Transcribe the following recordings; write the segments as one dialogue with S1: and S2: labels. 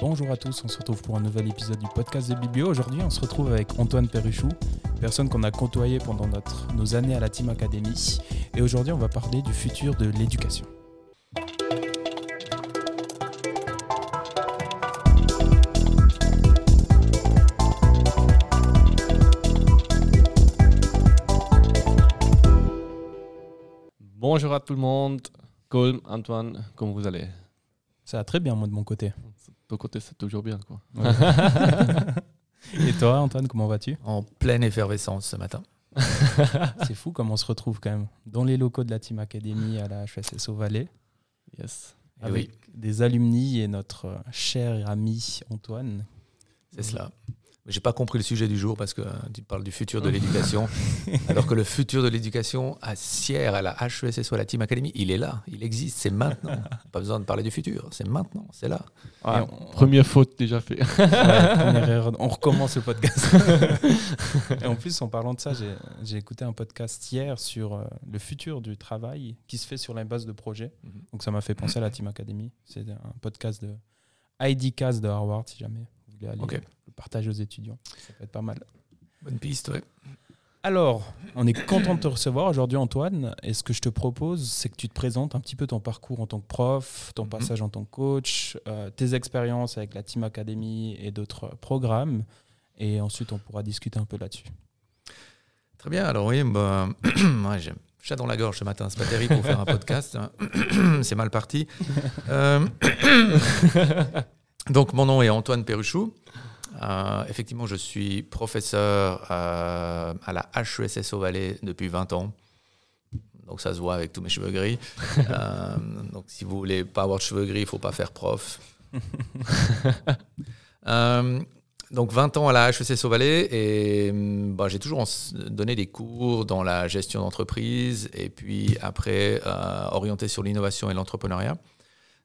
S1: Bonjour à tous, on se retrouve pour un nouvel épisode du podcast de Biblio. Aujourd'hui, on se retrouve avec Antoine Perruchou, personne qu'on a côtoyé pendant notre, nos années à la Team Academy. Et aujourd'hui, on va parler du futur de l'éducation.
S2: Bonjour à tout le monde. Colm, Antoine, comment vous allez?
S1: Ça va très bien, moi, de mon côté.
S2: Ton côté, c'est toujours bien. Quoi.
S1: Et toi, Antoine, comment vas-tu?
S3: En pleine effervescence ce matin.
S1: C'est fou comme on se retrouve quand même dans les locaux de la Team Academy à la HSSO Valais.
S2: Yes.
S3: Eh
S1: avec
S3: oui.
S1: des alumni et notre cher ami Antoine.
S3: C'est cela. J'ai pas compris le sujet du jour parce que euh, tu parles du futur de l'éducation, alors que le futur de l'éducation à Sierre, à la HESS ou à la Team Academy, il est là, il existe, c'est maintenant. Pas besoin de parler du futur, c'est maintenant, c'est là.
S1: On-
S2: Première faute déjà fait.
S1: Ouais, première erreur. On recommence le podcast. et en plus, en parlant de ça, j'ai- écouté un podcast hier sur euh, le futur du travail qui se fait sur la base de projets.
S3: Mhm.
S1: Donc ça m'a fait penser à la Team Academy. C'est un podcast de IDcast de Harvard, si jamais vous voulez aller. Partager aux étudiants. Ça peut être pas mal.
S3: Bonne piste, ouais.
S1: Alors, on est content de te recevoir aujourd'hui, Antoine. Et ce que je te propose, c'est que tu te présentes un petit peu ton parcours en tant que prof, ton
S3: Mhm.
S1: passage en tant que coach, euh, tes expériences avec la Team Academy et d'autres programmes. Et ensuite, on pourra discuter un peu là-dessus.
S3: Très bien, alors oui, bah, ouais, j'ai chat dans la gorge ce matin, c'est pas terrible pour faire un podcast, hein. c'est mal parti. Euh, donc mon nom est Antoine Perruchou. Euh, effectivement, je suis professeur euh, à la HESS Valais depuis 20 ans. Donc ça se voit avec tous mes cheveux gris. Euh, donc si vous voulez pas avoir de cheveux gris, il faut pas faire prof. Donc 20 ans à la HEC Valais et hum, bah, j'ai toujours donné des cours dans la gestion d'entreprise et puis après orienté sur l'innovation et l'entrepreneuriat.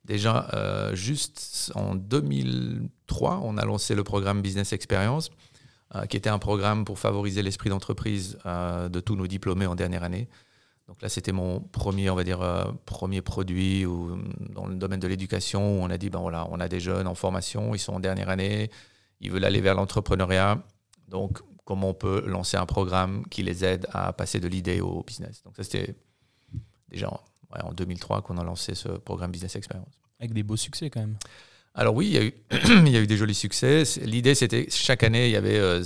S3: Déjà, euh, juste en 2003, on a lancé le programme Business Experience, euh, qui était un programme pour favoriser l'esprit d'entreprise euh, de tous nos diplômés en dernière année. Donc là, c'était mon premier, on va dire, premier produit hum, dans le domaine de l'éducation où on a dit, ben voilà, on a des jeunes en formation, ils sont en dernière année, ils veulent aller vers l'entrepreneuriat. Donc, comment on peut lancer un programme qui les aide à passer de l'idée au business? Donc ça, c'était déjà ouais, en 2003 qu'on a lancé ce programme Business Experience.
S1: Avec des beaux succès quand même.
S3: Alors oui, il y a eu, il y a eu des jolis succès. L'idée, c'était chaque année, il y avait, euh,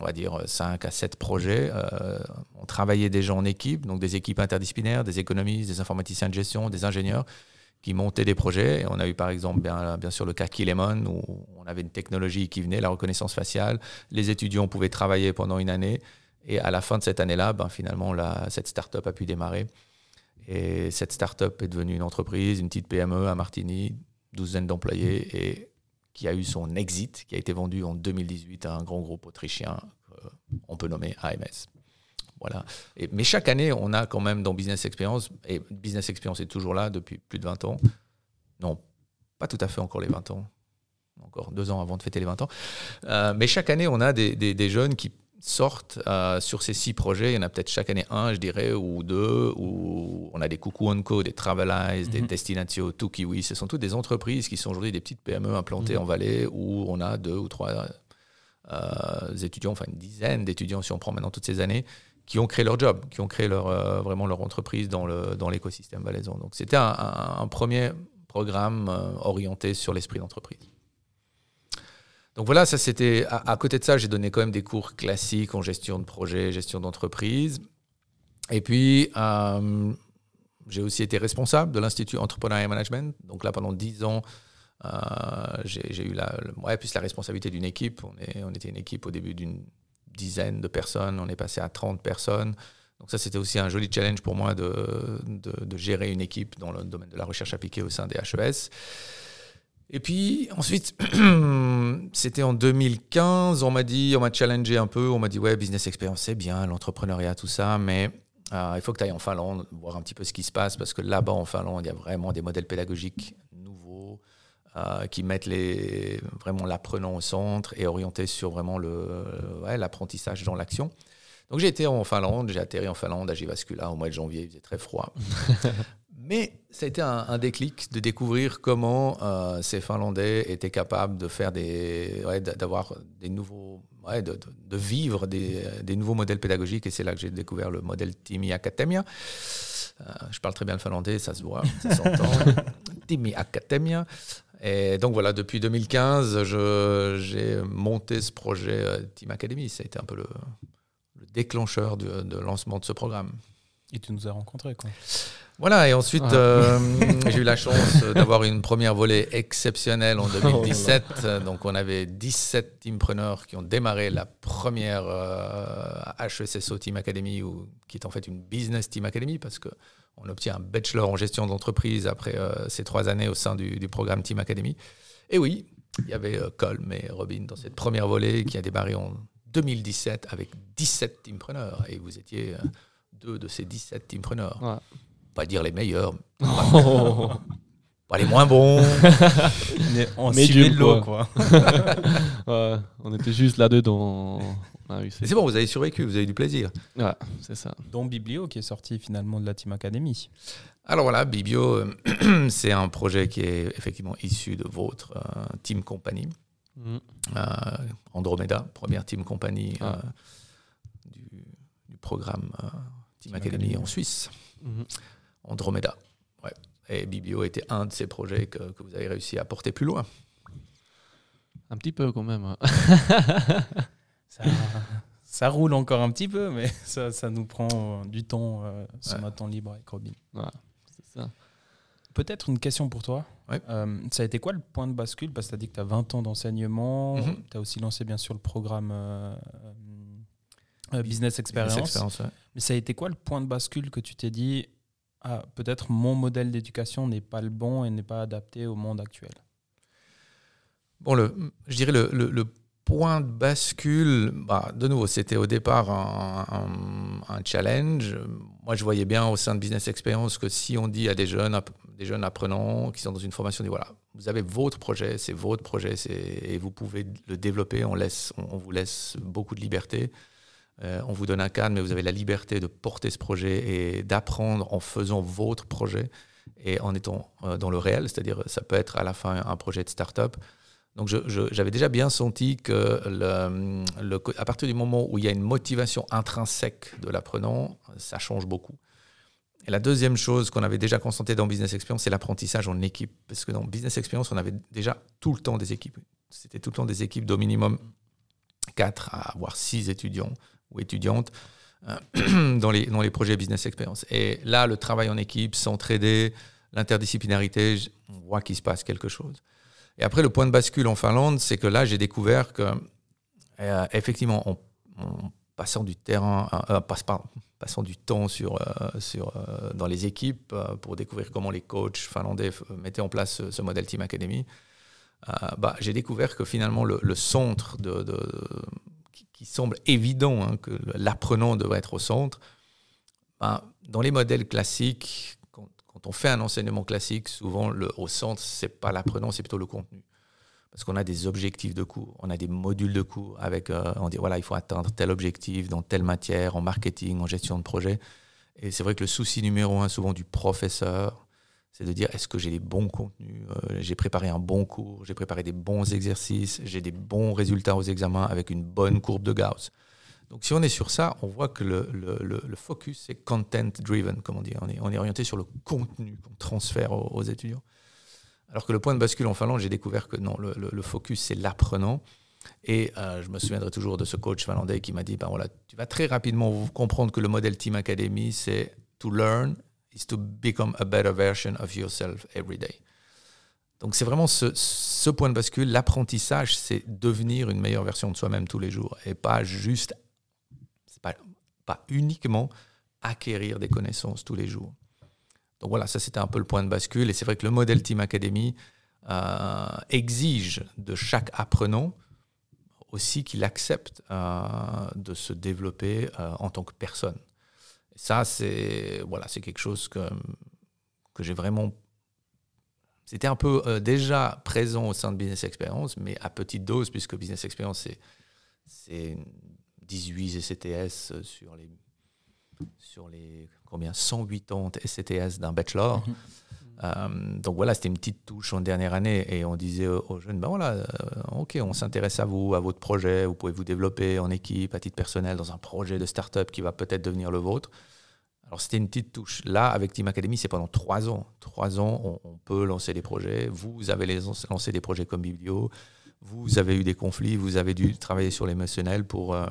S3: on va dire, 5 à 7 projets. Euh, on travaillait déjà en équipe, donc des équipes interdisciplinaires, des économistes, des informaticiens de gestion, des ingénieurs qui montaient des projets. Et on a eu par exemple bien, bien sûr le cas Kilemon, où on avait une technologie qui venait, la reconnaissance faciale. Les étudiants pouvaient travailler pendant une année. Et à la fin de cette année-là, ben, finalement, la- cette start-up a pu démarrer. Et cette start-up est devenue une entreprise, une petite PME à Martigny, douzaine d'employés, et qui a eu son exit, qui a été vendu en 2018 à un grand groupe autrichien, euh, on peut nommer AMS. Voilà. Et, mais chaque année, on a quand même dans Business Experience, et Business Experience est toujours là depuis plus de 20 ans. Non, pas tout à fait encore les 20 ans. Encore deux ans avant de fêter les 20 ans. Euh, mais chaque année, on a des, des- des jeunes qui sortent euh, sur ces six projets. Il y en a peut-être chaque année un, je dirais, ou deux, où on a des Coucou Co, des Travelize, des
S1: Mhm.
S3: Destinatio, tout Kiwi. Ce sont toutes des entreprises qui sont aujourd'hui des petites PME implantées
S1: Mhm.
S3: en Valais, où on a deux ou trois euh, étudiants, enfin une dizaine d'étudiants, si on prend maintenant toutes ces années, qui ont créé leur job, qui ont créé leur, euh, vraiment leur entreprise dans le- dans l'écosystème valaisan. Donc c'était un, un- un premier programme orienté sur l'esprit d'entreprise. Donc voilà, ça c'était. À, côté de ça, j'ai donné quand même des cours classiques en gestion de projet, gestion d'entreprise. Et puis, euh, j'ai aussi été responsable de l'Institut Entrepreneuriat Management. Donc là, pendant 10 ans, euh, j'ai eu la, le- plus la responsabilité d'une équipe. On, était une équipe au début d'une dizaine de personnes. On est passé à 30 personnes. Donc ça, c'était aussi un joli challenge pour moi de- de gérer une équipe dans le domaine de la recherche appliquée au sein des HES. Et puis ensuite, c'était en 2015, on m'a dit, on m'a challengé un peu, on m'a dit, ouais, business experience, c'est bien, l'entrepreneuriat, tout ça, mais euh, il faut que tu ailles en Finlande, voir un petit peu ce qui se passe, parce que là-bas, en Finlande, il y a vraiment des modèles pédagogiques nouveaux euh, qui mettent les, vraiment l'apprenant au centre et orientés sur vraiment ouais, l'apprentissage dans l'action. Donc j'ai été en Finlande, j'ai atterri en Finlande à Jyväskylä au mois de janvier, il faisait très froid. Mais ça a été un, un déclic de découvrir comment euh, ces Finlandais étaient capables de faire des, ouais, d'avoir des nouveaux, ouais, de, vivre des, des nouveaux modèles pédagogiques. Et c'est là que j'ai découvert le modèle Timi Akatemia. Euh, je parle très bien le finlandais, ça se voit, ça s'entend. Timi Akatemia. Et donc voilà, depuis 2015, je- j'ai monté ce projet euh, Team Academy. Ça a été un peu le, le déclencheur du- de lancement de ce programme.
S1: Et tu nous as rencontrés, quoi.
S3: Voilà, et ensuite,
S2: Ah.
S3: euh, j'ai eu la chance d'avoir une première volée exceptionnelle en 2017. Donc, on avait 17 teampreneurs qui ont démarré la première euh, HESSO Team Academy, ou, qui est en fait une Business Team Academy, parce qu'on obtient un bachelor en gestion d'entreprise après euh, ces trois années au sein du, du programme Team Academy. Et oui, il y avait euh, Colm et Robin dans cette première volée qui a démarré en 2017 avec 17 teampreneurs. Et vous étiez euh, deux de ces 17 teampreneurs
S2: Ouais.
S3: pas dire les meilleurs,
S2: Oh.
S3: pas les moins bons.
S1: Mais on suivait l'eau, quoi.
S2: Ouais, on était juste là-dedans.
S3: C'est bon, vous avez survécu, vous avez eu du plaisir.
S2: Ouais, c'est ça.
S1: Dont Biblio, qui est sorti finalement de la Team Academy.
S3: Alors voilà, Bibio, euh, c'est un projet qui est effectivement issu de votre euh, team company.
S2: Mhm.
S3: Euh, Andromeda, première team company
S2: Ah.
S3: du, du programme euh, Team Academy en Suisse.
S2: Mhm.
S3: Andromeda. Ouais. Et Bibio était un de ces projets que, que vous avez réussi à porter plus loin.
S2: Un petit peu quand même. hein.
S1: Ça, ça roule encore un petit peu, mais ça, ça nous prend euh, du temps euh, sur
S3: Ouais.
S1: notre temps libre avec Robin.
S2: Ça.
S1: Peut-être une question pour toi.
S3: Ouais.
S1: Euh, ça a été quoi le point de bascule? Parce que tu as dit que tu as 20 ans d'enseignement.
S3: Mhm.
S1: Tu as aussi lancé bien sûr le programme euh, euh, Business Experience.
S3: Business Experience, ouais.
S1: Mais ça a été quoi le point de bascule que tu t'es dit ah, peut-être mon modèle d'éducation n'est pas le bon et n'est pas adapté au monde actuel?
S3: Bon, je dirais le, le- point de bascule, bah, de nouveau, c'était au départ un, un- challenge. Moi, je voyais bien au sein de Business Experience que si on dit à des jeunes, des jeunes apprenants qui sont dans une formation, on dit voilà, vous avez votre projet, c'est votre projet, et vous pouvez le développer, on, laisse, on vous laisse beaucoup de liberté. Euh, on vous donne un cadre, mais vous avez la liberté de porter ce projet et d'apprendre en faisant votre projet et en étant euh, dans le réel, c'est-à-dire ça peut être à la fin un projet de start-up. Donc j'avais déjà bien senti que à partir du moment où il y a une motivation intrinsèque de l'apprenant, ça change beaucoup. Et la deuxième chose qu'on avait déjà constatée dans Business Experience, c'est l'apprentissage en équipe. Parce que dans Business Experience, on avait déjà tout le temps des équipes. C'était tout le temps des équipes d'au minimum 4 à voire 6 étudiants ou étudiantes euh, dans, les, dans les projets Business Experience. Et là, le travail en équipe, s'entraider, l'interdisciplinarité, on voit qu'il se passe quelque chose. Et après, le point de bascule en Finlande, c'est que là, j'ai découvert que, euh, effectivement, en, passant du terrain, euh, euh, passant du temps sur, sur, dans les équipes pour découvrir comment les coachs finlandais mettaient en place ce, modèle Team Academy, bah, j'ai découvert que finalement, le, centre de, qui semble évident, hein, que l'apprenant devrait être au centre, ben, dans les modèles classiques, quand, on fait un enseignement classique, souvent au centre, c'est pas l'apprenant, c'est plutôt le contenu. Parce qu'on a des objectifs de cours, on a des modules de cours avec, euh, on dit voilà, il faut atteindre tel objectif dans telle matière, en marketing, en gestion de projet. Et c'est vrai que le souci numéro un, souvent du professeur, c'est de dire est-ce que j'ai les bons contenus, euh, j'ai préparé un bon cours, j'ai préparé des bons exercices, j'ai des bons résultats aux examens avec une bonne courbe de Gauss. Donc si on est sur ça, on voit que le, le- le- focus c'est content driven, comme on dit. On est, on est orienté sur le contenu qu'on transfère aux, étudiants. Alors que le point de bascule en Finlande, j'ai découvert que non, le, le- le focus c'est l'apprenant. Et euh, je me souviendrai toujours de ce coach finlandais qui m'a dit, ben voilà, tu vas très rapidement comprendre que le modèle Team Academy, c'est to learn is to become a better version of yourself every day. Donc c'est vraiment ce, point de bascule, l'apprentissage, c'est devenir une meilleure version de soi-même tous les jours et pas juste, pas uniquement acquérir des connaissances tous les jours. Donc voilà, ça c'était un peu le point de bascule et c'est vrai que le modèle Team Academy euh, exige de chaque apprenant aussi qu'il accepte euh, de se développer euh, en tant que personne. Ça, c'est voilà, c'est quelque chose que, que j'ai vraiment. C'était un peu euh, déjà présent au sein de Business Experience, mais à petite dose, puisque Business Experience, c'est, c'est 18 ECTS sur les sur les combien 180 SCTS d'un bachelor.
S1: Mhm.
S3: Euh, donc voilà, c'était une petite touche en dernière année et on disait aux, jeunes, ben voilà, euh, ok, on s'intéresse à vous, à votre projet, vous pouvez vous développer en équipe, à titre personnel, dans un projet de start-up qui va peut-être devenir le vôtre. Alors c'était une petite touche. Là, avec Team Academy, c'est pendant trois ans. Trois ans, on, peut lancer des projets. Vous avez lancé des projets comme Biblio. Vous avez eu des conflits. Vous avez dû travailler sur l'émotionnel pour, euh,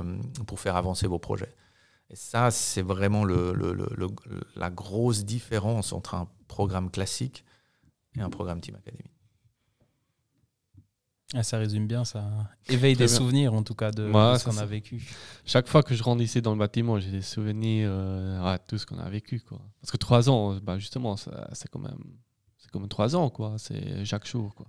S3: pour faire avancer vos projets. Et ça, c'est vraiment le, la grosse différence entre un programme classique et un programme Team Academy.
S1: Ah, ça résume bien, ça éveille des souvenirs en tout cas de, ce qu'on a vécu.
S2: Chaque fois que je rentre ici dans le bâtiment, j'ai des souvenirs euh, à tout ce qu'on a vécu. Quoi. Parce que trois ans, bah justement, c'est quand même c'est comme trois ans, quoi. C'est chaque jour, quoi.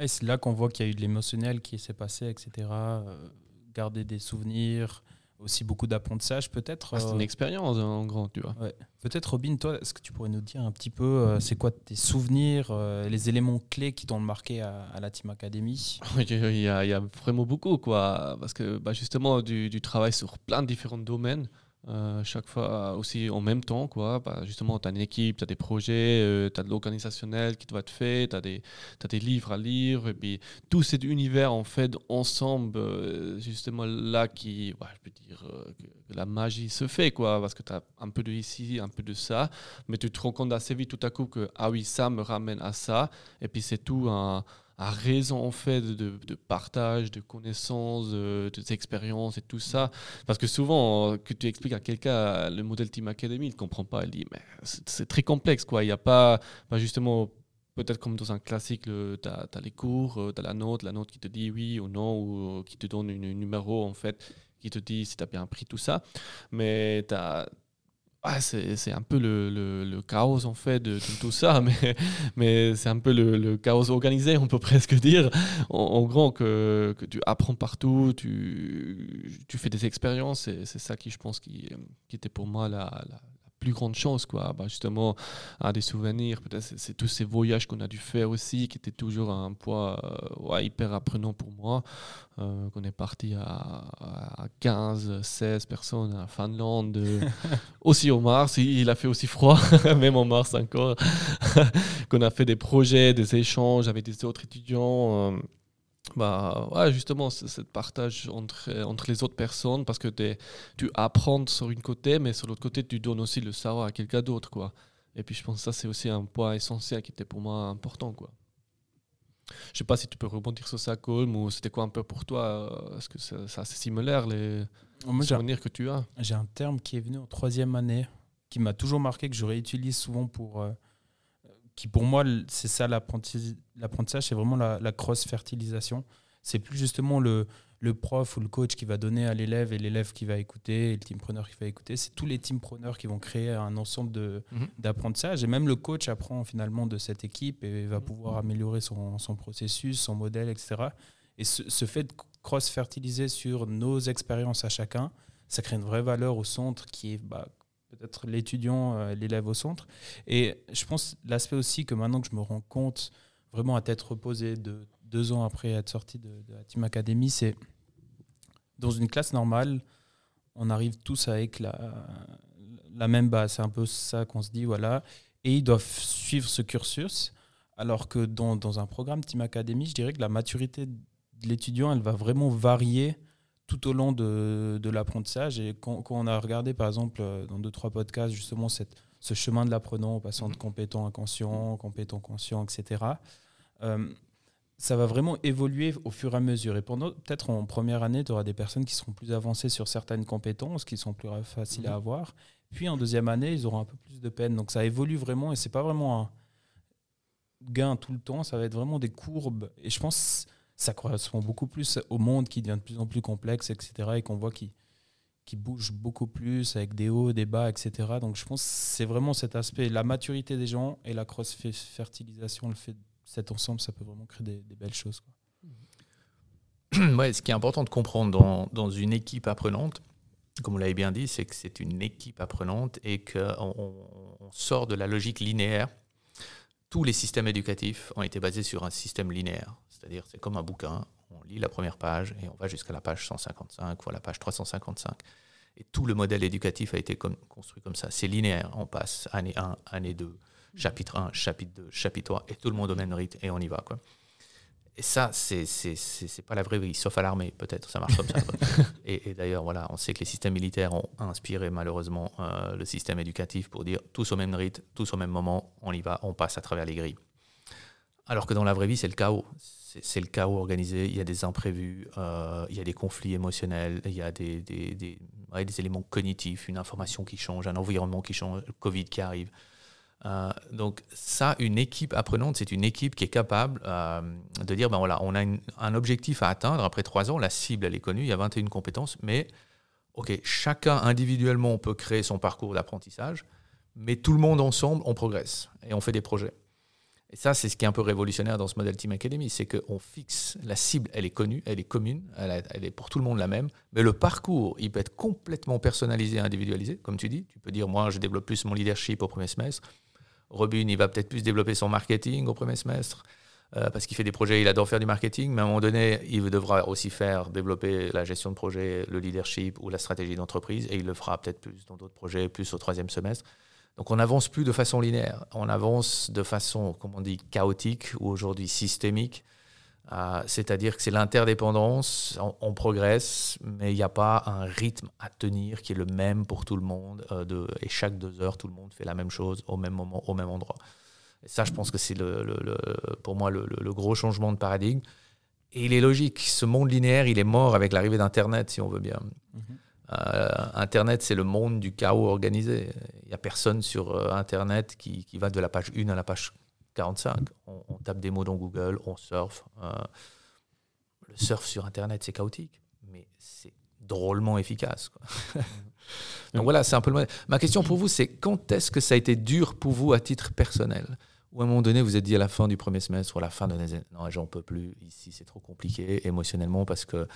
S1: Et c'est là qu'on voit qu'il y a eu de l'émotionnel qui s'est passé, etc. Euh, garder des souvenirs, aussi beaucoup d'apprentissage peut-être.
S2: Ah, c'est une euh, expérience en grand, tu vois.
S1: Peut-être Robin, toi, est-ce que tu pourrais nous dire un petit peu, euh, c'est quoi tes souvenirs, euh, les éléments clés qui t'ont marqué à, la Team Academy?
S2: Il y, a, il y, a, vraiment beaucoup, quoi. Parce que bah, justement, du, du, travail sur plein de différents domaines. Euh, chaque fois aussi en même temps. Quoi. Bah, justement, tu as une équipe, tu as des projets, euh, tu as de l'organisationnel qui doit être fait, tu as, as, des livres à lire. Et puis tout cet univers, en fait, ensemble, euh, justement là qui, je peux dire la magie se fait, quoi, parce que tu as un peu de ici, un peu de ça, mais tu te rends compte assez vite tout à coup que, ah oui, ça me ramène à ça. Et puis c'est tout un à raison en fait de, partage, de connaissances, de, d'expériences et tout ça. Parce que souvent, que tu expliques à quelqu'un le modèle Team Academy, il ne comprend pas. Il dit, mais c'est, très complexe, quoi. Il n'y a pas, pas justement peut-être comme dans un classique, tu as, les cours, euh, tu as la note, la note qui te dit oui ou non, ou euh, qui te donne un numéro en fait, qui te dit si tu as bien appris tout ça. Mais tu as c'est un peu le, chaos en fait de, tout ça, mais, mais c'est un peu le, chaos organisé, on peut presque dire. En, gros, que, tu apprends partout, tu, tu fais des expériences, c'est ça qui, je pense, qui, qui était pour moi la, la, plus grande chance, quoi. Bah, justement, à des souvenirs, peut-être c'est tous ces voyages qu'on a dû faire aussi, qui étaient toujours un poids euh, hyper apprenant pour moi. Euh, qu'on est parti à, 15, 16 personnes à Finlande, euh, aussi au Mars, il, a fait aussi froid, même en Mars encore, qu'on a fait des projets, des échanges avec des autres étudiants bah, ouais, justement, ce partage entre, entre les autres personnes, parce que tu apprends sur une côté, mais sur l'autre côté, tu donnes aussi le savoir à quelqu'un d'autre. quoi. Et puis je pense que ça, c'est aussi un point essentiel qui était pour moi important. quoi. Je sais pas si tu peux rebondir sur ça, Colm, ou c'était quoi un peu pour toi euh, Est-ce que c'est assez similaire, les souvenirs que tu as?
S1: J'ai un terme qui est venu en troisième année, qui m'a toujours marqué, que je réutilise souvent pour... Euh, qui pour moi, c'est ça l'apprentissage, c'est vraiment la, cross-fertilisation. C'est plus justement le, le prof ou le coach qui va donner à l'élève et l'élève qui va écouter et le teampreneur qui va écouter. C'est tous les teampreneurs qui vont créer un ensemble mhm. d'apprentissage. Et même le coach apprend finalement de cette équipe et va pouvoir améliorer son, son processus, son modèle, etc. Et ce, fait de cross-fertiliser sur nos expériences à chacun, ça crée une vraie valeur au centre qui est bah, peut-être l'étudiant, euh, l'élève au centre. Et je pense l'aspect aussi que maintenant que je me rends compte vraiment à tête reposée de deux ans après être sorti de, la Team Academy, c'est dans une classe normale, on arrive tous avec la, la même base. C'est un peu ça qu'on se dit, voilà. Et ils doivent suivre ce cursus. Alors que dans, dans un programme Team Academy, je dirais que la maturité de l'étudiant, elle va vraiment varier tout au long de, de l'apprentissage. Et quand, on a regardé, par exemple, euh, dans deux, trois podcasts, justement, cette, ce chemin de l'apprenant en passant de mhm. compétent à conscient, compétent conscient, etc., euh, ça va vraiment évoluer au fur et à mesure. Et pendant peut-être en première année, tu auras des personnes qui seront plus avancées sur certaines compétences, qui sont plus faciles à mhm. avoir. Puis en deuxième année, ils auront un peu plus de peine. Donc ça évolue vraiment et c'est pas vraiment un gain tout le temps, ça va être vraiment des courbes. Et je pense ça correspond beaucoup plus au monde qui devient de plus en plus complexe, etc. Et qu'on voit qui, qui bouge beaucoup plus avec des hauts, des bas, etc. Donc je pense que c'est vraiment cet aspect, la maturité des gens et la cross-fertilisation, le fait cet ensemble, ça peut vraiment créer des, belles choses.
S3: Ouais, ce qui est important de comprendre dans, dans une équipe apprenante, comme vous l'avez bien dit, c'est que c'est une équipe apprenante et qu'on on sort de la logique linéaire. Tous les systèmes éducatifs ont été basés sur un système linéaire. C'est-à-dire, c'est comme un bouquin, on lit la première page et on va jusqu'à la page 155 ou à la page 355. Et tout le modèle éducatif a été construit comme ça. C'est linéaire. On passe année 1, année 2, chapitre 1, chapitre 2, chapitre 3, et tout le monde au même rythme, et on y va. Quoi. Et ça, c'est pas la vraie vie, sauf à l'armée, peut-être, ça marche comme ça. Et, d'ailleurs, voilà, on sait que les systèmes militaires ont inspiré malheureusement euh, le système éducatif pour dire tous au même rythme, tous au même moment, on y va, on passe à travers les grilles. Alors que dans la vraie vie, c'est le chaos. C'est le chaos organisé, il y a des imprévus, euh, il y a des conflits émotionnels, il y a des, des, des, des éléments cognitifs, une information qui change, un environnement qui change, le Covid qui arrive. Euh, donc ça, une équipe apprenante, c'est une équipe qui est capable euh, de dire, ben voilà, on a un objectif à atteindre après trois ans, la cible, elle est connue, il y a 21 compétences, mais ok, chacun individuellement, on peut créer son parcours d'apprentissage, mais tout le monde ensemble, on progresse et on fait des projets. Et ça, c'est ce qui est un peu révolutionnaire dans ce modèle Team Academy, c'est qu'on fixe la cible, elle est connue, elle est commune, elle, elle, est pour tout le monde la même, mais le parcours, il peut être complètement personnalisé, individualisé, comme tu dis. Tu peux dire, moi, je développe plus mon leadership au premier semestre. Robin, il va peut-être plus développer son marketing au premier semestre. Euh, parce qu'il fait des projets, il adore faire du marketing, mais à un moment donné, il devra aussi faire développer la gestion de projet, le leadership ou la stratégie d'entreprise, et il le fera peut-être plus dans d'autres projets, plus au troisième semestre. Donc on n'avance plus de façon linéaire, on avance de façon, comme on dit, chaotique ou aujourd'hui systémique. Euh, c'est-à-dire que c'est l'interdépendance, on, progresse, mais il n'y a pas un rythme à tenir qui est le même pour tout le monde. Euh, de, et chaque deux heures, tout le monde fait la même chose au même moment, au même endroit. Et ça, je pense que c'est le, pour moi le, gros changement de paradigme. Et il est logique, ce monde linéaire, il est mort avec l'arrivée d'Internet, si on veut bien. Mhm. Euh, Internet, c'est le monde du chaos organisé. Il n'y a personne sur Internet qui, qui, va de la page 1 à la page 45. On, tape des mots dans Google, on surfe. Euh, le surf sur Internet, c'est chaotique, mais c'est drôlement efficace. Donc voilà, c'est un peu le Ma question pour vous, c'est quand est-ce que ça a été dur pour vous à titre personnel? Ou à un moment donné, vous êtes dit à la fin du premier semestre ou à la fin de l'année, non, j'en peux plus, ici c'est trop compliqué émotionnellement parce que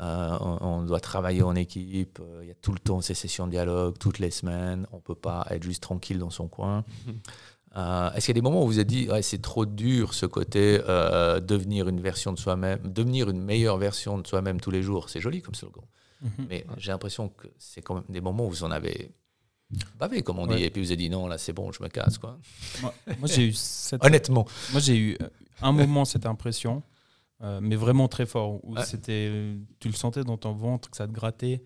S3: euh, on, doit travailler en équipe, euh, il y a tout le temps ces sessions de dialogue, toutes les semaines, on ne peut pas être juste tranquille dans son coin. Euh, est-ce qu'il y a des moments où vous vous êtes dit c'est trop dur ce côté euh, devenir une version de soi-même, devenir une meilleure version de soi-même tous les jours? C'est joli comme slogan. Mhm. Mais j'ai l'impression que c'est quand même des moments où vous en avez bavé, comme on dit, et puis vous avez dit non, là c'est bon, je me casse. Quoi.
S1: Moi, j'ai eu
S3: Honnêtement.
S1: Moi j'ai eu euh, un moment cette impression, mais vraiment très fort, où c'était, tu le sentais dans ton ventre, que ça te grattait.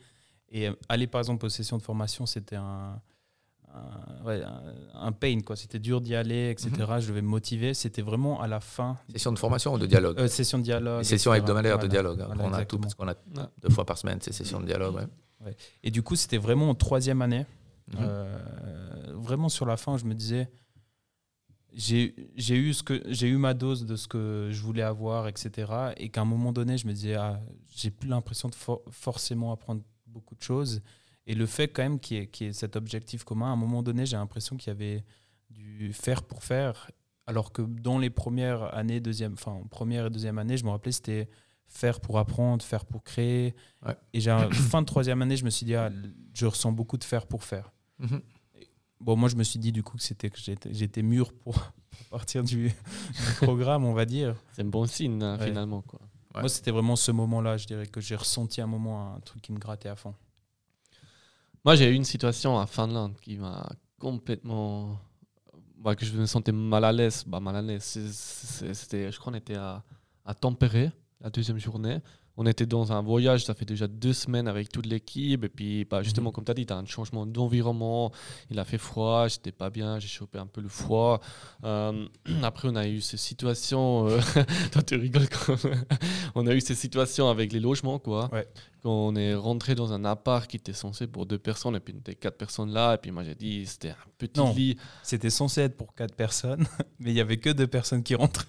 S1: Et aller par exemple aux sessions de formation, c'était un un, pain, quoi. C'était dur d'y aller, etc. Mhm. Je devais me motiver. C'était vraiment à la fin.
S3: Session de formation ou de dialogue
S1: euh, Session de dialogue.
S3: Session hebdomadaire de dialogue. Hein. on a tout parce qu'on a deux fois par semaine ces sessions de dialogue.
S1: Et du coup, c'était vraiment en troisième année. Mhm. Euh, vraiment sur la fin, je me disais, j'ai eu, ce que, eu ma dose de ce que je voulais avoir, etc. Et qu'à un moment donné, je me disais, ah, j'ai plus l'impression de forcément apprendre beaucoup de choses. Et le fait quand même qu'il y, ait cet objectif commun, à un moment donné, j'ai l'impression qu'il y avait du faire pour faire, alors que dans les premières années, deuxième, enfin première et deuxième année, je me rappelais c'était faire pour apprendre, faire pour créer. Et fin de troisième année, je me suis dit, ah, je ressens beaucoup de faire pour faire. Mhm. Bon, moi, je me suis dit du coup que c'était que j'étais mûr pour, partir du, programme, on va dire.
S2: C'est un bon signe hein, finalement. Quoi.
S1: Moi, c'était vraiment ce moment-là, je dirais que j'ai ressenti un moment un truc qui me grattait à fond.
S2: Moi, j'ai eu une situation à Finlande qui m'a complètement. Bah, que je me sentais mal à l'aise. Bah, mal à l'aise. C'était, je crois qu'on était à, à Tempéré, la deuxième journée on était dans un voyage, ça fait déjà deux semaines avec toute l'équipe. Et puis, bah, justement, mhm. comme tu as dit, tu as un changement d'environnement. Il a fait froid, j'étais pas bien, j'ai chopé un peu le froid. Euh, après, on a eu ces situations. Euh, toi, tu rigoles quand On a eu ces situations avec les logements, quoi. Quand on est rentré dans un appart qui était censé pour deux personnes, et puis on était quatre personnes là. Et puis, moi, j'ai dit, c'était un petit lit.
S1: C'était censé être pour quatre personnes, mais il y avait que deux personnes qui rentraient.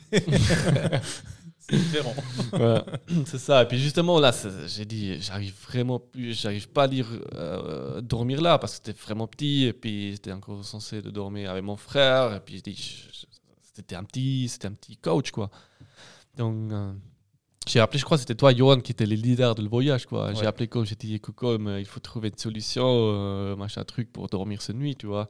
S1: C'est différent.
S2: c'est ça. Et puis justement, là, j'ai dit, j'arrive vraiment plus, j'arrive pas à lire, euh, dormir là parce que c'était vraiment petit. Et puis j'étais encore censé de dormir avec mon frère. Et puis c'était un petit, c'était un petit coach, quoi. Donc, euh, j'ai appelé, je crois, c'était toi, Johan, qui était le leader de le voyage, quoi. J'ai appelé comme, j'ai dit, Coco, il faut trouver une solution, euh, machin truc pour dormir cette nuit, tu vois.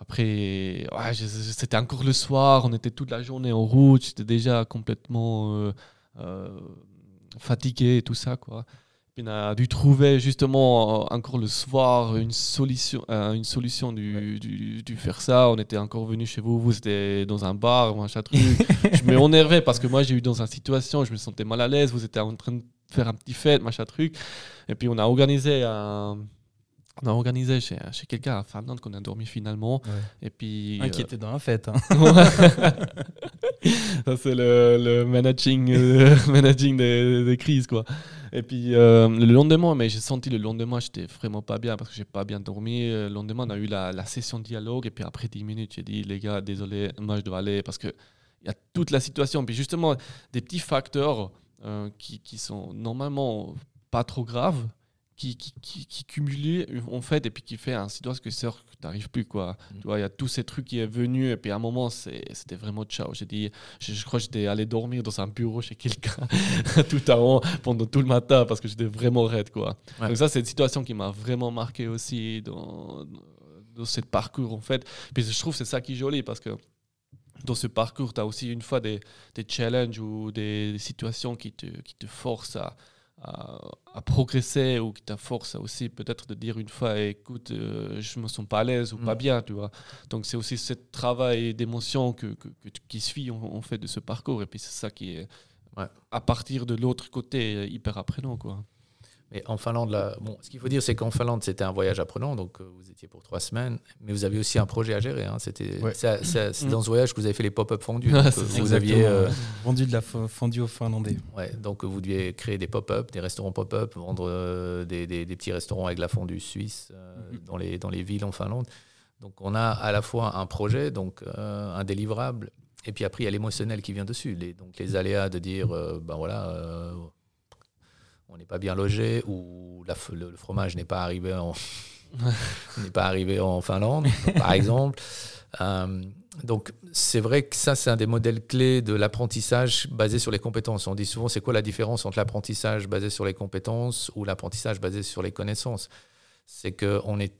S2: Après, c'était encore le soir, on était toute la journée en route, j'étais déjà complètement euh, euh, fatigué et tout ça. Quoi. puis on a dû trouver justement euh, encore le soir une solution, une solution du, du, du faire ça. On était encore venu chez vous, vous étiez dans un bar, machin truc. je m'énervais parce que moi j'ai eu dans une situation, je me sentais mal à l'aise, vous étiez en train de faire un petit fête, machin truc. Et puis on a organisé un on a organisé chez, chez quelqu'un à Finlande qu'on a dormi finalement. Et puis,
S1: Un qui
S2: euh,
S1: était dans la fête. hein.
S2: ça, c'est le, le managing, euh, managing des, des crises, quoi. Et puis, euh, le lendemain, mais j'ai senti le lendemain, j'étais vraiment pas bien parce que j'ai pas bien dormi. Le lendemain, on a eu la, la session de dialogue. Et puis, après 10 minutes, j'ai dit, les gars, désolé, moi, je dois aller parce que il y a toute la situation. Puis, justement, des petits facteurs euh, qui, qui sont normalement pas trop graves. Qui, qui, qui, en fait et puis qui fait un situation que sort que t'arrives plus quoi tu vois il y a tous ces trucs qui est venu et puis à un moment c'était vraiment ciao j'ai dit je, je crois que j'étais allé dormir dans un bureau chez quelqu'un tout à haut pendant tout le matin parce que j'étais vraiment raide quoi.
S3: Ouais.
S2: Donc ça c'est une situation qui m'a vraiment marqué aussi dans, dans ce parcours en fait. Puis je trouve que c'est ça qui est joli parce que dans ce parcours, tu as aussi une fois des, des challenges ou des, des situations qui te, qui te forcent à, à, à progresser ou qui te forcent à aussi peut-être de dire une fois écoute, euh, je me sens pas à l'aise ou pas
S3: Mm.
S2: bien, tu vois. Donc c'est aussi ce travail d'émotion que, que, que tu- qui suit en, en fait de ce parcours et puis c'est ça qui est
S3: Ouais.
S2: à partir de l'autre côté euh, hyper apprenant quoi.
S3: Mais en Finlande, là, bon, ce qu'il faut dire, c'est qu'en Finlande, c'était un voyage apprenant, donc euh, vous étiez pour trois semaines, mais vous aviez aussi un projet à gérer. hein. C'était
S1: Ouais.
S3: c'est-
S2: Mm.
S3: dans ce voyage que vous avez fait les pop-up fondus.
S2: Ouais,
S3: donc, euh, vous aviez, euh,
S1: vendu de la fo- fondue aux Finlandais.
S3: ouais, donc vous deviez créer des pop-up, des restaurants pop-up, vendre euh, des, des- des petits restaurants avec la fondue suisse euh,
S2: Mhm.
S3: dans, les, dans les villes en Finlande. Donc on a à la fois un projet, donc euh, un délivrable, et puis après il y a l'émotionnel qui vient dessus. Les, donc les aléas de dire, euh, ben voilà, euh, on n'est pas bien logé ou la f- le, le fromage n'est pas arrivé en n'est pas arrivé en Finlande, par exemple. Euh, donc c'est vrai que ça c'est un des modèles clés de l'apprentissage basé sur les compétences. On dit souvent c'est quoi la différence entre l'apprentissage basé sur les compétences ou l'apprentissage basé sur les connaissances? C'est que on est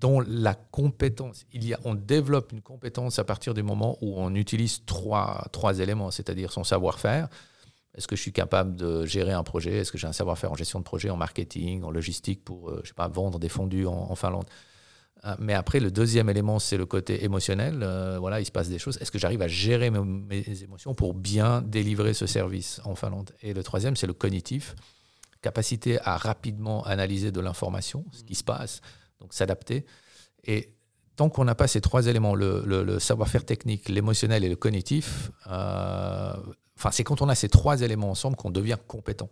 S3: dans la compétence. Il y a, on développe une compétence à partir du moment où on utilise trois, trois éléments, c'est-à-dire son savoir-faire. Est-ce que je suis capable de gérer un projet? Est-ce que j'ai un savoir-faire en gestion de projet, en marketing, en logistique pour, euh, je sais pas, vendre des fondus en, Finlande? Euh, Mais après, le deuxième élément, c'est le côté émotionnel. Euh, voilà, il se passe des choses. Est-ce que j'arrive à gérer mes, émotions pour bien délivrer ce service en Finlande? Et le troisième, c'est le cognitif. Capacité à rapidement analyser de l'information, ce qui se passe, donc s'adapter. Et tant qu'on n'a pas ces trois éléments, le, savoir-faire technique, l'émotionnel et le cognitif, enfin, c'est quand on a ces trois éléments ensemble qu'on devient compétent.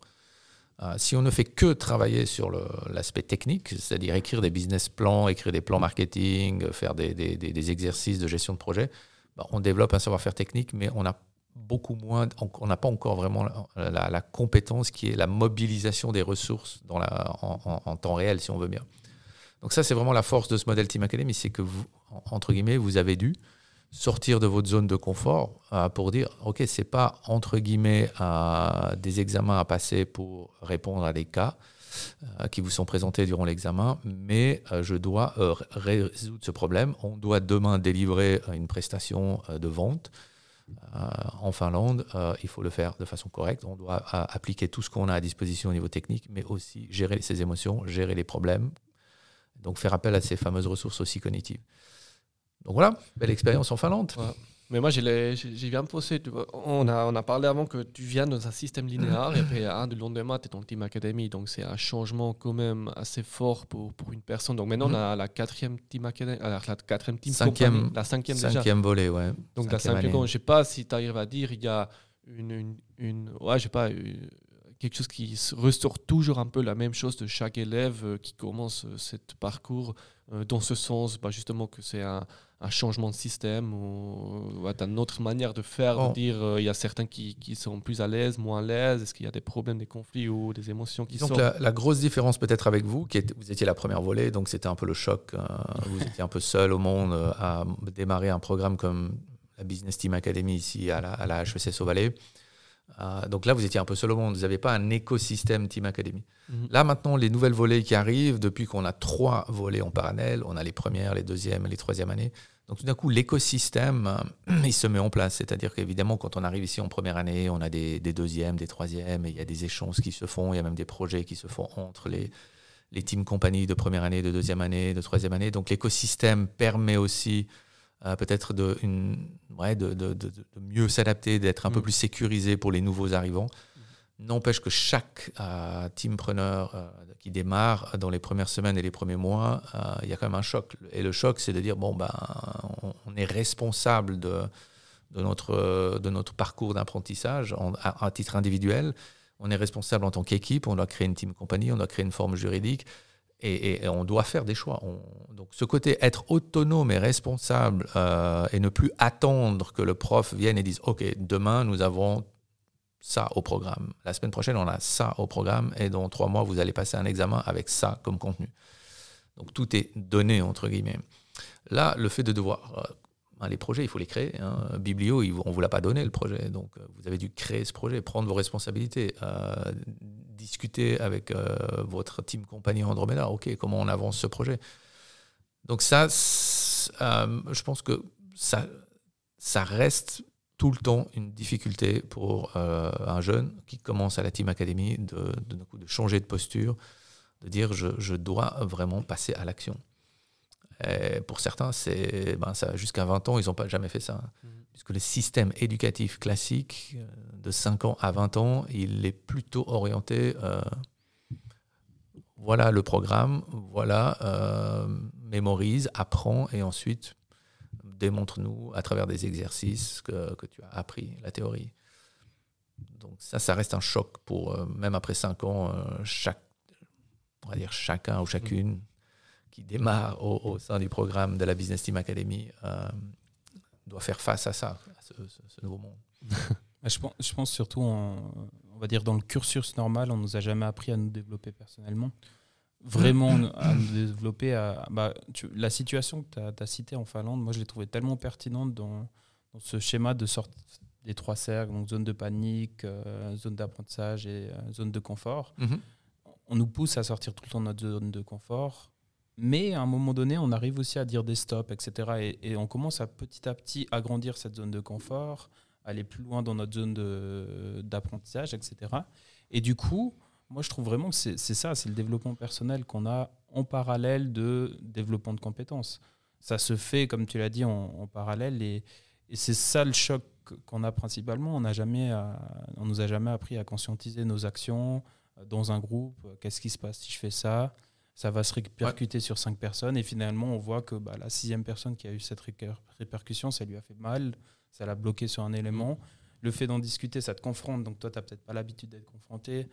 S3: Euh, si on ne fait que travailler sur l'aspect technique, c'est-à-dire écrire des business plans, écrire des plans marketing, faire des, exercices de gestion de projet, ben, on développe un savoir-faire technique, mais on a beaucoup moins, on n'a pas encore vraiment la, compétence qui est la mobilisation des ressources dans en, en- temps réel, si on veut bien. Donc ça, c'est vraiment la force de ce modèle Team Academy, c'est que vous, en- entre guillemets, vous avez dû sortir de votre zone de confort euh, pour dire, ok, c'est pas entre guillemets euh, des examens à passer pour répondre à des cas euh, qui vous sont présentés durant l'examen, mais je dois ré- résoudre ce problème. On doit demain délivrer une prestation de vente en Finlande. Il faut le faire de façon correcte. On doit appliquer tout ce qu'on a à disposition au niveau technique, mais aussi gérer ses émotions, gérer les problèmes. Donc faire appel à ces fameuses ressources aussi cognitives. Donc voilà, belle expérience en Finlande.
S2: Mais moi, j'ai bien posé. tu vois. On a, on a parlé avant que tu viens dans un système linéaire et après, un du lendemain, tu es dans Team Academy. Donc, c'est un changement quand même assez fort pour, pour une personne. Donc, maintenant, on a la quatrième Team Academy, alors la quatrième Team
S3: Cinquième-
S2: la cinquième, déjà.
S3: Cinquième volet, ouais.
S2: Donc, la
S3: cinquième année.
S2: je ne sais pas si tu arrives à dire, il y a une, une, une- ouais, je sais pas, une- quelque chose qui ressort toujours un peu la même chose de chaque élève euh, qui commence euh, cet parcours euh, dans ce sens, bah, justement que c'est un, un changement de système ou ouais, t'as une autre manière de faire, de dire euh, il y a certains qui, qui sont plus à l'aise, moins à l'aise, est-ce qu'il y a des problèmes, des conflits ou des émotions qui
S3: Donc
S2: sortent
S3: la, la grosse différence peut-être avec vous, qui est- vous étiez la première volée, donc c'était un peu le choc. euh, vous étiez un peu seul au monde euh, à démarrer un programme comme la Business Team Academy ici à la, à la HEC Sauvalet. Euh, donc là, vous étiez un peu seul au monde. Vous n'avez pas un écosystème Team Academy.
S2: Mhm.
S3: Là, maintenant, les nouvelles volées qui arrivent, depuis qu'on a trois volets en parallèle, on a les premières, les deuxièmes les troisièmes années. Donc tout d'un coup, l'écosystème, euh, il se met en place. C'est-à-dire qu'évidemment, quand on arrive ici en première année, on a des, deuxièmes, des troisièmes, et il y a des échanges qui se font, il y a même des projets qui se font entre les, les teams compagnies de première année, de deuxième année, de troisième année. Donc l'écosystème permet aussi euh, peut-être de, ouais, de, de, de, mieux s'adapter, d'être un peu mm. plus sécurisé pour les nouveaux arrivants. N'empêche que chaque euh, teampreneur euh, qui démarre dans les premières semaines et les premiers mois, euh, il y a quand même un choc. Et le choc, c'est de dire bon, ben, on, est responsable de, de, notre, de notre parcours d'apprentissage à, titre individuel. On est responsable en tant qu'équipe. On doit créer une team compagnie, on doit créer une forme juridique. Et, on doit faire des choix. donc ce côté être autonome et responsable et ne plus attendre que le prof vienne et dise OK, demain nous avons ça au programme. La semaine prochaine, on a ça au programme et dans trois mois, vous allez passer un examen avec ça comme contenu. Donc tout est donné, entre guillemets. Là, le fait de devoir... Euh, ben, les projets, il faut les créer. Hein. Biblio, on ne vous l'a pas donné, le projet. Donc euh, vous avez dû créer ce projet, prendre vos responsabilités, euh, discuter avec votre team compagnie Andromeda. OK, comment on avance ce projet? Donc ça, je pense que ça, ça reste tout le temps une difficulté pour euh, un jeune qui commence à la Team Academy de, de, de changer de posture, de dire je, je dois vraiment passer à l'action. Pour certains, c'est ben, jusqu'à 20 ans, ils n'ont pas jamais fait ça. Mmh. Puisque le système éducatif classique, euh, de 5 ans à 20 ans, il est plutôt orienté euh, voilà le programme, voilà, mémorise, apprend et ensuite démontre-nous à travers des exercices que, que, tu as appris la théorie. Donc ça, ça reste un choc pour, euh, même après cinq ans, euh, chaque, on va dire chacun ou chacune qui démarre au, sein du programme de la Business Team Academy euh, doit faire face à ça, à ce, nouveau monde.
S1: je, pense, je pense surtout, on va dire dans le cursus normal, on nous a jamais appris à nous développer personnellement vraiment à nous développer. À, bah, la situation que tu as, citée en Finlande, moi je l'ai trouvée tellement pertinente dans, ce schéma de sorte des trois cercles, donc zone de panique, euh, zone d'apprentissage et euh, zone de confort. Mhm. On nous pousse à sortir tout le temps de notre zone de confort, mais à un moment donné, on arrive aussi à dire des stops, etc. Et, on commence à petit à petit agrandir cette zone de confort, aller plus loin dans notre zone d'apprentissage, etc. Et du coup, moi, je trouve vraiment que c'est ça, c'est le développement personnel qu'on a en parallèle de développement de compétences. Ça se fait, comme tu l'as dit, en, parallèle. Et, c'est ça le choc qu'on a principalement. On n'a nous a jamais appris à conscientiser nos actions euh, dans un groupe. Qu'est-ce qui se passe si je fais ça Ça va se répercuter sur cinq personnes. Et finalement, on voit que bah, la sixième personne qui a eu cette répercussion, ça lui a fait mal. Ça l'a bloqué sur un élément. Le fait d'en discuter, ça te confronte. Donc toi, tu n'as peut-être pas l'habitude d'être confronté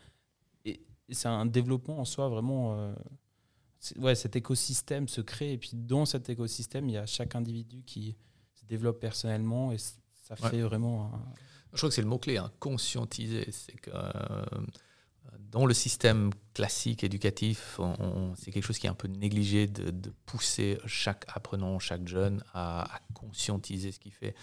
S1: et, c'est un développement en soi vraiment. Euh, ouais, cet écosystème se crée et puis dans cet écosystème, il y a chaque individu qui se développe personnellement et ça fait vraiment.
S3: Je crois que c'est le mot-clé, hein, conscientiser. C'est que euh, dans le système classique éducatif, c'est quelque chose qui est un peu négligé de, pousser chaque apprenant, chaque jeune à, conscientiser ce qu'il fait.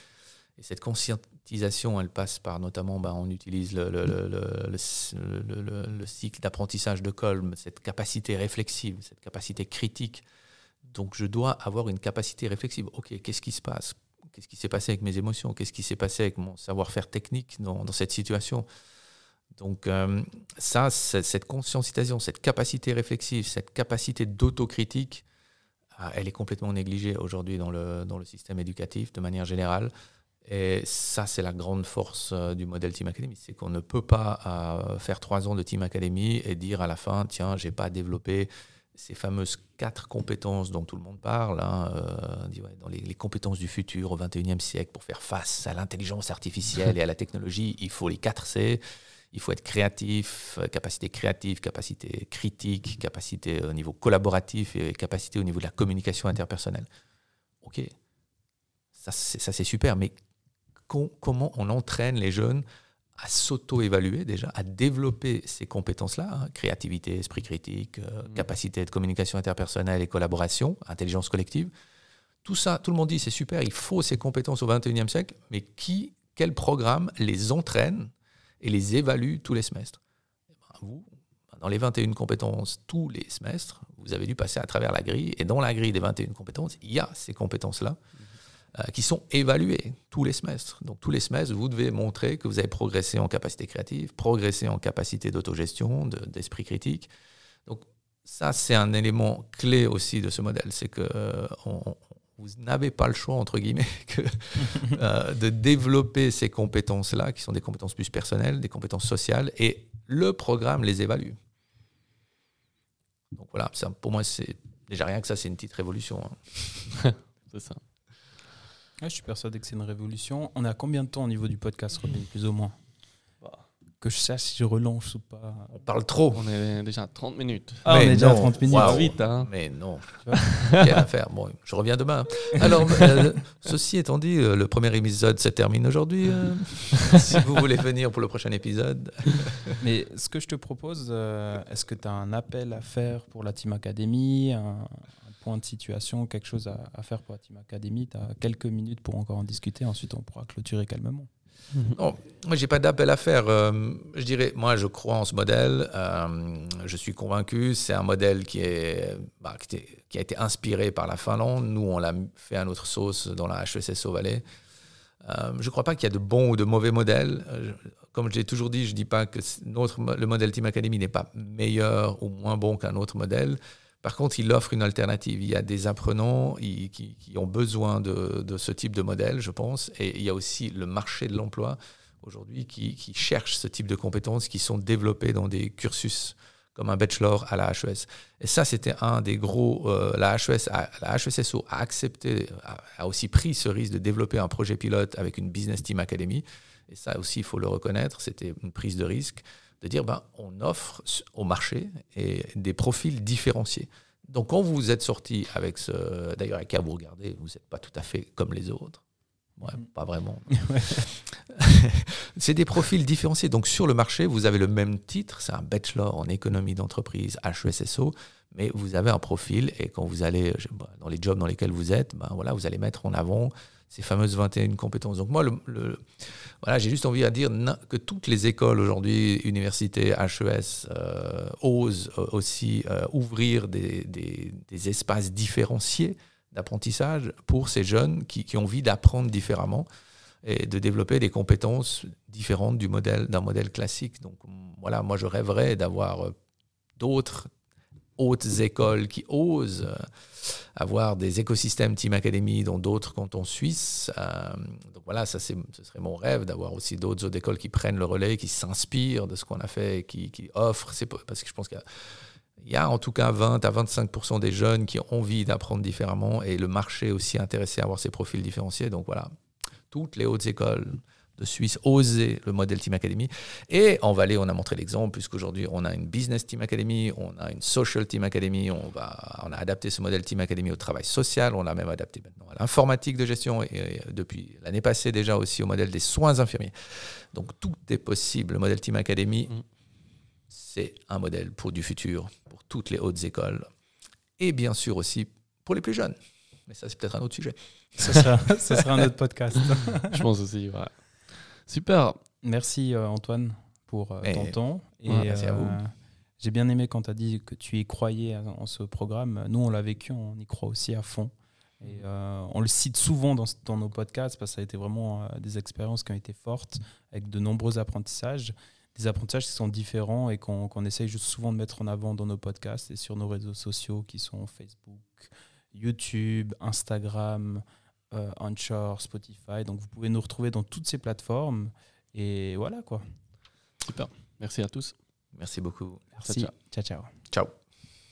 S3: Et cette conscientisation, elle passe par notamment, bah, on utilise le, le, le, le cycle d'apprentissage de Colm, cette capacité réflexive, cette capacité critique. Donc je dois avoir une capacité réflexive. Ok, qu'est-ce qui se passe? Qu'est-ce qui s'est passé avec mes émotions? Qu'est-ce qui s'est passé avec mon savoir-faire technique dans, cette situation? Donc euh, ça, cette conscientisation, cette capacité réflexive, cette capacité d'autocritique, ah, elle est complètement négligée aujourd'hui dans le, dans le système éducatif de manière générale. Et ça, c'est la grande force euh, du modèle Team Academy, c'est qu'on ne peut pas euh, faire trois ans de Team Academy et dire à la fin, tiens, j'ai pas développé ces fameuses quatre compétences dont tout le monde parle, hein, euh, dans les, compétences du futur au 21e siècle pour faire face à l'intelligence artificielle et à la technologie, il faut les quatre C. Il faut être créatif, capacité créative, capacité critique, capacité au niveau collaboratif et capacité au niveau de la communication interpersonnelle. Ok, ça c'est super, mais comment on entraîne les jeunes à s'auto-évaluer déjà, à développer ces compétences-là, hein, créativité, esprit critique, euh, mm. capacité de communication interpersonnelle et collaboration, intelligence collective. Tout ça, tout le monde dit c'est super, il faut ces compétences au 21e siècle, mais qui, quel programme les entraîne et les évalue tous les semestres eh ben, Vous, dans les 21 compétences tous les semestres, vous avez dû passer à travers la grille, et dans la grille des 21 compétences, il y a ces compétences-là. euh, qui sont évalués tous les semestres. Donc tous les semestres, vous devez montrer que vous avez progressé en capacité créative, progressé en capacité d'autogestion, d'esprit critique. Donc ça, c'est un élément clé aussi de ce modèle, c'est que euh, vous n'avez pas le choix, entre guillemets, que, euh, de développer ces compétences-là, qui sont des compétences plus personnelles, des compétences sociales, et le programme les évalue. Donc voilà, ça, pour moi, c'est déjà rien que ça, c'est une petite révolution.
S2: Hein. c'est ça.
S1: je suis persuadé que c'est une révolution. On a combien de temps au niveau du podcast, Robin, plus ou moins? Que je sache si je relance ou pas.
S3: On parle trop.
S2: On est déjà à 30 minutes.
S1: Ah, on est déjà à 30 minutes.
S2: Vite, hein.
S3: Mais non. Quelle affaire. Bon, je reviens demain. Alors, euh, ceci étant dit, euh, le premier épisode se termine aujourd'hui. Euh, si vous voulez venir pour le prochain épisode.
S1: Mais ce que je te propose, est-ce que tu as un appel à faire pour la Team Academy un, point de situation, quelque chose à, à faire pour la Team Academy? Tu as quelques minutes pour encore en discuter. Ensuite, on pourra clôturer calmement.
S3: Mhm. Non, moi, j'ai pas d'appel à faire. Euh, je dirais, moi, je crois en ce modèle. Euh, je suis convaincu. C'est un modèle qui, est, bah, qui, a été inspiré par la Finlande. Nous, on l'a fait à notre sauce dans la HESSO Valais. Euh, je ne crois pas qu'il y a de bons ou de mauvais modèles. comme je l'ai toujours dit, je ne dis pas que notre, le modèle Team Academy n'est pas meilleur ou moins bon qu'un autre modèle. Par contre, il offre une alternative. Il y a des apprenants qui, ont besoin de, ce type de modèle, je pense. Et il y a aussi le marché de l'emploi aujourd'hui qui, cherche ce type de compétences qui sont développées dans des cursus comme un bachelor à la HES. Et ça, c'était un des gros. Euh, la, HES, la HESSO a accepté, a, aussi pris ce risque de développer un projet pilote avec une Business Team Academy. Et ça aussi, il faut le reconnaître, c'était une prise de risque de dire ben, on offre au marché et des profils différenciés. Donc quand vous êtes sorti avec ce... D'ailleurs, avec vous regarder, vous n'êtes pas tout à fait comme les autres. Ouais, mm. pas vraiment. c'est des profils différenciés. Donc sur le marché, vous avez le même titre, c'est un bachelor en économie d'entreprise, HESSO, mais vous avez un profil et quand vous allez dans les jobs dans lesquels vous êtes, ben voilà, vous allez mettre en avant ces fameuses 21 compétences. Donc moi, voilà, j'ai juste envie de dire que toutes les écoles aujourd'hui, universités, HES, euh, osent euh, aussi euh, ouvrir des, des, espaces différenciés d'apprentissage pour ces jeunes qui, qui ont envie d'apprendre différemment et de développer des compétences différentes du modèle d'un modèle classique. Donc voilà, moi je rêverais d'avoir d'autres hautes écoles qui osent avoir des écosystèmes Team Academy dans d'autres cantons suisses. Euh, donc voilà, ça, ce serait mon rêve d'avoir aussi d'autres écoles qui prennent le relais, qui s'inspirent de ce qu'on a fait qui, qui offrent. Parce que je pense qu'il y, a en tout cas 20 à 25% des jeunes qui ont envie d'apprendre différemment et le marché aussi intéressé à avoir ces profils différenciés. Donc voilà, toutes les hautes écoles de Suisse oser le modèle Team Academy. Et en Valais, on a montré l'exemple, puisqu'aujourd'hui, on a une Business Team Academy, on a une Social Team Academy, on, va, on a adapté ce modèle Team Academy au travail social, on l'a même adapté maintenant à l'informatique de gestion, et, depuis l'année passée déjà aussi au modèle des soins infirmiers. Donc tout est possible. Le modèle Team Academy, mm. c'est un modèle pour du futur, pour toutes les hautes écoles, et bien sûr aussi pour les plus jeunes. Mais ça, c'est peut-être un autre sujet.
S1: Ce sera, ce sera un autre podcast.
S2: Je pense aussi, ouais. Super.
S1: Merci euh, Antoine pour euh, ton temps.
S3: Et, merci à vous. Euh,
S1: j'ai bien aimé quand tu as dit que tu y croyais en ce programme. Nous, on l'a vécu, on y croit aussi à fond. Et on le cite souvent dans, dans, nos podcasts parce que ça a été vraiment des expériences qui ont été fortes avec de nombreux apprentissages. Des apprentissages qui sont différents et qu'on essaye juste souvent de mettre en avant dans nos podcasts et sur nos réseaux sociaux qui sont Facebook, YouTube, Instagram, euh, Onshore, Spotify. Donc vous pouvez nous retrouver dans toutes ces plateformes. Et voilà quoi.
S2: Super. Merci à tous.
S3: Merci beaucoup.
S1: Merci. ciao. ciao.
S3: ciao.